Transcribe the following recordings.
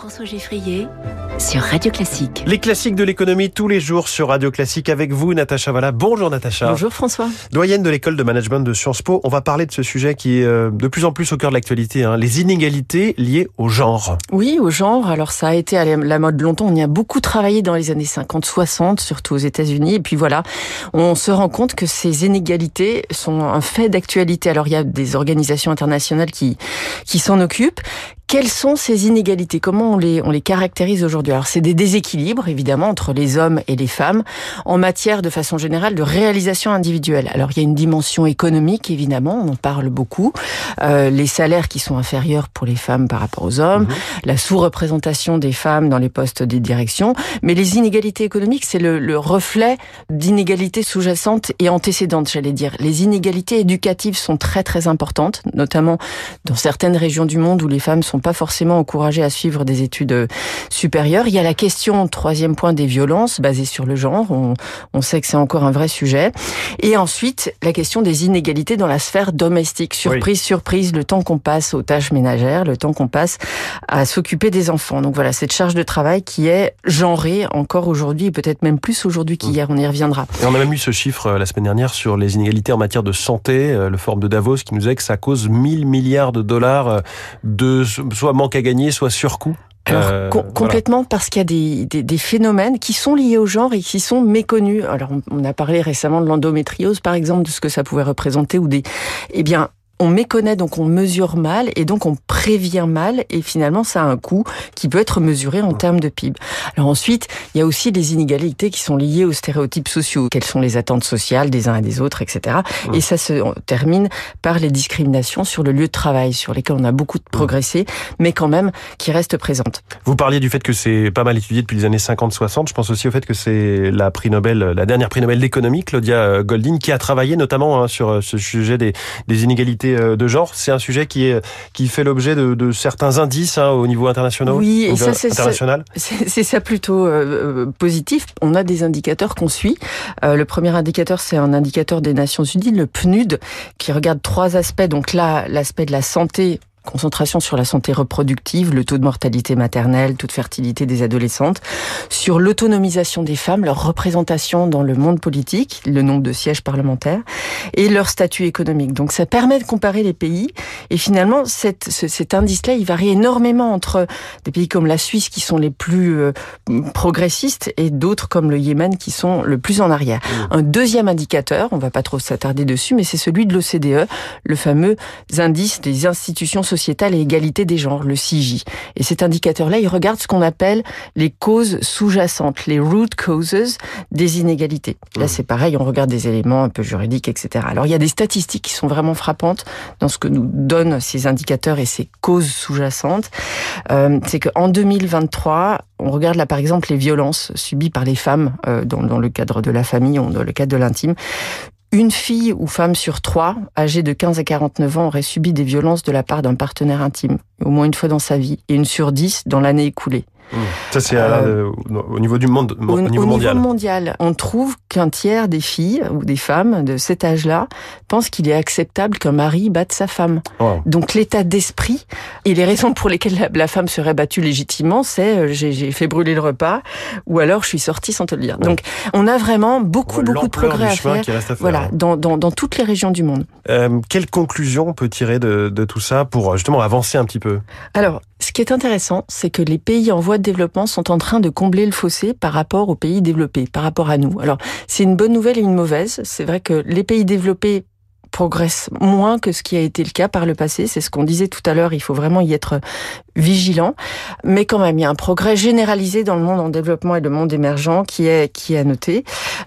François Geffrier sur Radio Classique. Les classiques de l'économie tous les jours sur Radio Classique avec vous, Natacha Valla. Bonjour Natacha. Bonjour François. Doyenne de l'école de management de Sciences Po. On va parler de ce sujet qui est euh, de plus en plus au cœur de l'actualité, hein, les inégalités liées au genre. Oui, au genre. Alors ça a été à la mode longtemps. On y a beaucoup travaillé dans les années 50-60, surtout aux États-Unis. Et puis voilà, on se rend compte que ces inégalités sont un fait d'actualité. Alors il y a des organisations internationales qui, qui s'en occupent, quelles sont ces inégalités? Comment on les, on les caractérise aujourd'hui? Alors, c'est des déséquilibres, évidemment, entre les hommes et les femmes en matière, de façon générale, de réalisation individuelle. Alors, il y a une dimension économique, évidemment, on en parle beaucoup. Euh, les salaires qui sont inférieurs pour les femmes par rapport aux hommes, mhm. la sous-représentation des femmes dans les postes des directions. Mais les inégalités économiques, c'est le, le reflet d'inégalités sous-jacentes et antécédentes, j'allais dire. Les inégalités éducatives sont très, très importantes, notamment dans certaines régions du monde où les femmes sont pas forcément encouragés à suivre des études euh, supérieures. Il y a la question, troisième point, des violences basées sur le genre. On, on sait que c'est encore un vrai sujet. Et ensuite, la question des inégalités dans la sphère domestique. Surprise, surprise, le temps qu'on passe aux tâches ménagères, le temps qu'on passe à s'occuper des enfants. Donc voilà, cette charge de travail qui est genrée encore aujourd'hui, et peut-être même plus aujourd'hui qu'hier. On y reviendra. Et on a même eu ce chiffre euh, la semaine dernière sur les inégalités en matière de santé, euh, le forum de Davos qui nous disait que ça cause 1000 milliards de dollars de soit manque à gagner, soit surcoût alors, euh, complètement parce qu'il y a des, des, des, phénomènes qui sont liés au genre et qui sont méconnus. Alors, on, a parlé récemment de l'endométriose, par exemple, de ce que ça pouvait représenter, ou des, eh bien, on méconnaît, donc on mesure mal, et donc on prévient mal, et finalement ça a un coût qui peut être mesuré en termes de PIB. Alors ensuite, il y a aussi des inégalités qui sont liées aux stéréotypes sociaux. Quelles sont les attentes sociales des uns et des autres, etc. Et ça se termine par les discriminations sur le lieu de travail, sur lesquelles on a beaucoup progressé, mais quand même qui restent présentes. Vous parliez du fait que c'est pas mal étudié depuis les années 50-60. Je pense aussi au fait que c'est la prix Nobel, la dernière prix Nobel d'économie, Claudia Goldin, qui a travaillé notamment hein, sur ce sujet des, des inégalités euh, de genre. C'est un sujet qui, est, qui fait l'objet de, de, certains indices hein, au niveau international. Oui, et ça, c'est ça plutôt euh, positif. On a des indicateurs qu'on suit. Euh, le premier indicateur, c'est un indicateur des Nations Unies, le PNUD, qui regarde trois aspects. Donc là, l'aspect de la santé concentration sur la santé reproductive, le taux de mortalité maternelle, taux de fertilité des adolescentes, sur l'autonomisation des femmes, leur représentation dans le monde politique, le nombre de sièges parlementaires et leur statut économique. Donc ça permet de comparer les pays et finalement cette, cet indice-là, il varie énormément entre des pays comme la Suisse qui sont les plus euh, progressistes et d'autres comme le Yémen qui sont le plus en arrière. Mmh. Un deuxième indicateur, on va pas trop s'attarder dessus, mais c'est celui de l'OCDE, le fameux indice des institutions sociétale et égalité des genres, le CIJ. Et cet indicateur-là, il regarde ce qu'on appelle les causes sous-jacentes, les root causes des inégalités. Là, mmh. c'est pareil, on regarde des éléments un peu juridiques, etc. Alors, il y a des statistiques qui sont vraiment frappantes dans ce que nous donnent ces indicateurs et ces causes sous-jacentes. Euh, c'est qu'en 2023, on regarde là, par exemple, les violences subies par les femmes euh, dans, dans le cadre de la famille, dans le cadre de l'intime une fille ou femme sur trois, âgée de 15 à 49 ans, aurait subi des violences de la part d'un partenaire intime, au moins une fois dans sa vie, et une sur dix dans l'année écoulée. Ça, c'est euh, au niveau du monde, au, niveau, mondial. On trouve qu'un tiers des filles ou des femmes de cet âge-là pensent qu'il est acceptable qu'un mari batte sa femme. Donc l'état d'esprit et les raisons pour lesquelles la, femme serait battue légitimement, c'est euh, j'ai fait brûler le repas ou alors je suis sortie sans te le dire. Donc on a vraiment beaucoup beaucoup de progrès à faire. voilà, dans, dans, dans, toutes les régions du monde. Euh, quelle conclusion on peut tirer de, de tout ça pour justement avancer un petit peu? Alors ce qui est intéressant, c'est que les pays en voie de développement sont en train de combler le fossé par rapport aux pays développés, par rapport à nous. Alors, c'est une bonne nouvelle et une mauvaise. C'est vrai que les pays développés progressent moins que ce qui a été le cas par le passé. C'est ce qu'on disait tout à l'heure, il faut vraiment y être vigilant. Mais quand même, il y a un progrès généralisé dans le monde en développement et le monde émergent qui est, qui est à noter.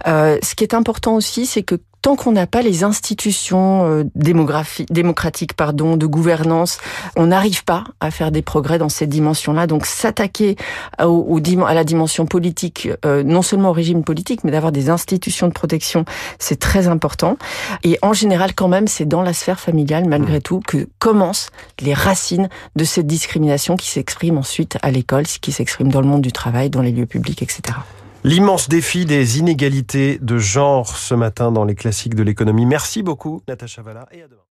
Euh, ce qui est important aussi, c'est que tant qu'on n'a pas les institutions euh, démocratiques pardon, de gouvernance, on n'arrive pas à faire des progrès dans cette dimension-là. Donc s'attaquer au, à la dimension politique, euh, non seulement au régime politique, mais d'avoir des institutions de protection, c'est très important. Et en général, quand même, c'est dans la sphère familiale, malgré mmh. tout, que commencent les racines de cette discrimination qui s'exprime ensuite à l'école, qui s'exprime dans le monde du travail, dans les lieux publics, etc. L'immense défi des inégalités de genre ce matin dans les classiques de l'économie. Merci beaucoup, Natacha Valla, et à demain.